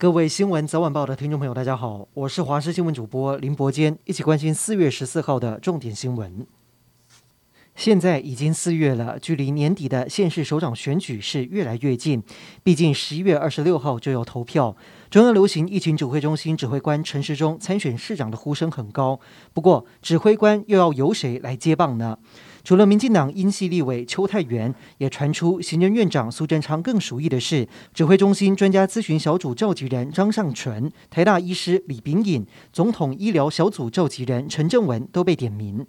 各位新闻早晚报的听众朋友，大家好，我是华视新闻主播林伯坚，一起关心四月十四号的重点新闻。现在已经四月了，距离年底的县市首长选举是越来越近，毕竟十一月二十六号就要投票。中央流行疫情指挥中心指挥官陈时中参选市长的呼声很高，不过指挥官又要由谁来接棒呢？除了民进党英系立委邱泰源，也传出行政院长苏贞昌更熟悉的是指挥中心专家咨询小组召集人张尚淳、台大医师李秉颖、总统医疗小组召集人陈正文都被点名。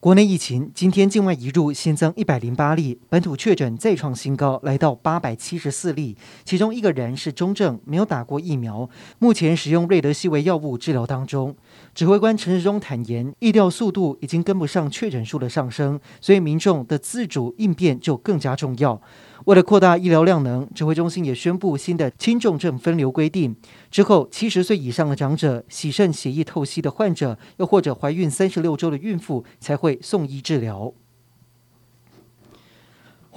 国内疫情今天境外移入新增一百零八例，本土确诊再创新高，来到八百七十四例，其中一个人是中症，没有打过疫苗，目前使用瑞德西韦药物治疗当中。指挥官陈时中坦言，疫调速度已经跟不上确诊数的上升，所以民众的自主应变就更加重要。为了扩大医疗量能，指挥中心也宣布新的轻重症分流规定。之后，七十岁以上的长者、洗肾血液透析的患者，又或者怀孕三十六周的孕妇，才会送医治疗。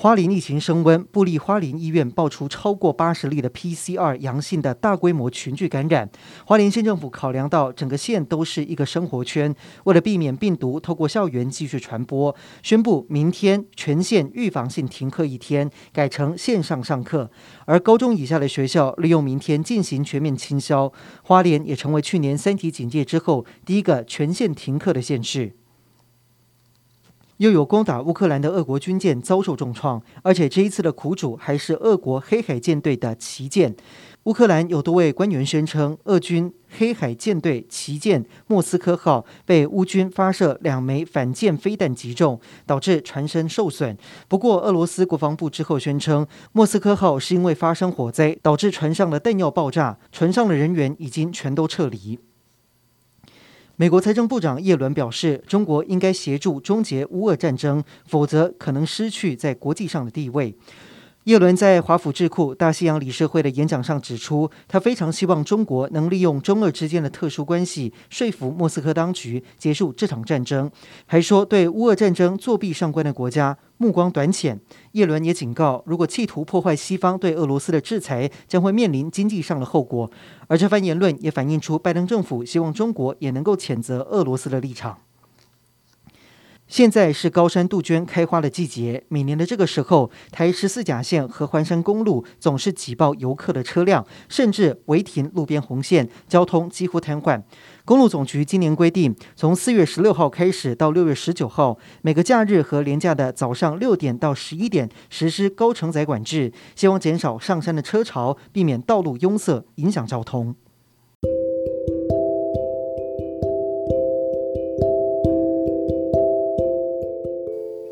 花莲疫情升温，布利花莲医院爆出超过八十例的 PCR 阳性的大规模群聚感染。花莲县政府考量到整个县都是一个生活圈，为了避免病毒透过校园继续传播，宣布明天全县预防性停课一天，改成线上上课。而高中以下的学校利用明天进行全面清消。花莲也成为去年三级警戒之后第一个全县停课的县市。又有攻打乌克兰的俄国军舰遭受重创，而且这一次的苦主还是俄国黑海舰队的旗舰。乌克兰有多位官员宣称，俄军黑海舰队旗舰莫斯科号被乌军发射两枚反舰飞弹击中，导致船身受损。不过，俄罗斯国防部之后宣称，莫斯科号是因为发生火灾导致船上的弹药爆炸，船上的人员已经全都撤离。美国财政部长耶伦表示，中国应该协助终结乌俄战争，否则可能失去在国际上的地位。叶伦在华府智库大西洋理事会的演讲上指出，他非常希望中国能利用中俄之间的特殊关系，说服莫斯科当局结束这场战争。还说，对乌俄战争作弊上官的国家目光短浅。叶伦也警告，如果企图破坏西方对俄罗斯的制裁，将会面临经济上的后果。而这番言论也反映出拜登政府希望中国也能够谴责俄罗斯的立场。现在是高山杜鹃开花的季节，每年的这个时候，台十四甲线合欢山公路总是挤爆游客的车辆，甚至违停路边红线，交通几乎瘫痪。公路总局今年规定，从四月十六号开始到六月十九号，每个假日和连假的早上六点到十一点实施高承载管制，希望减少上山的车潮，避免道路拥塞，影响交通。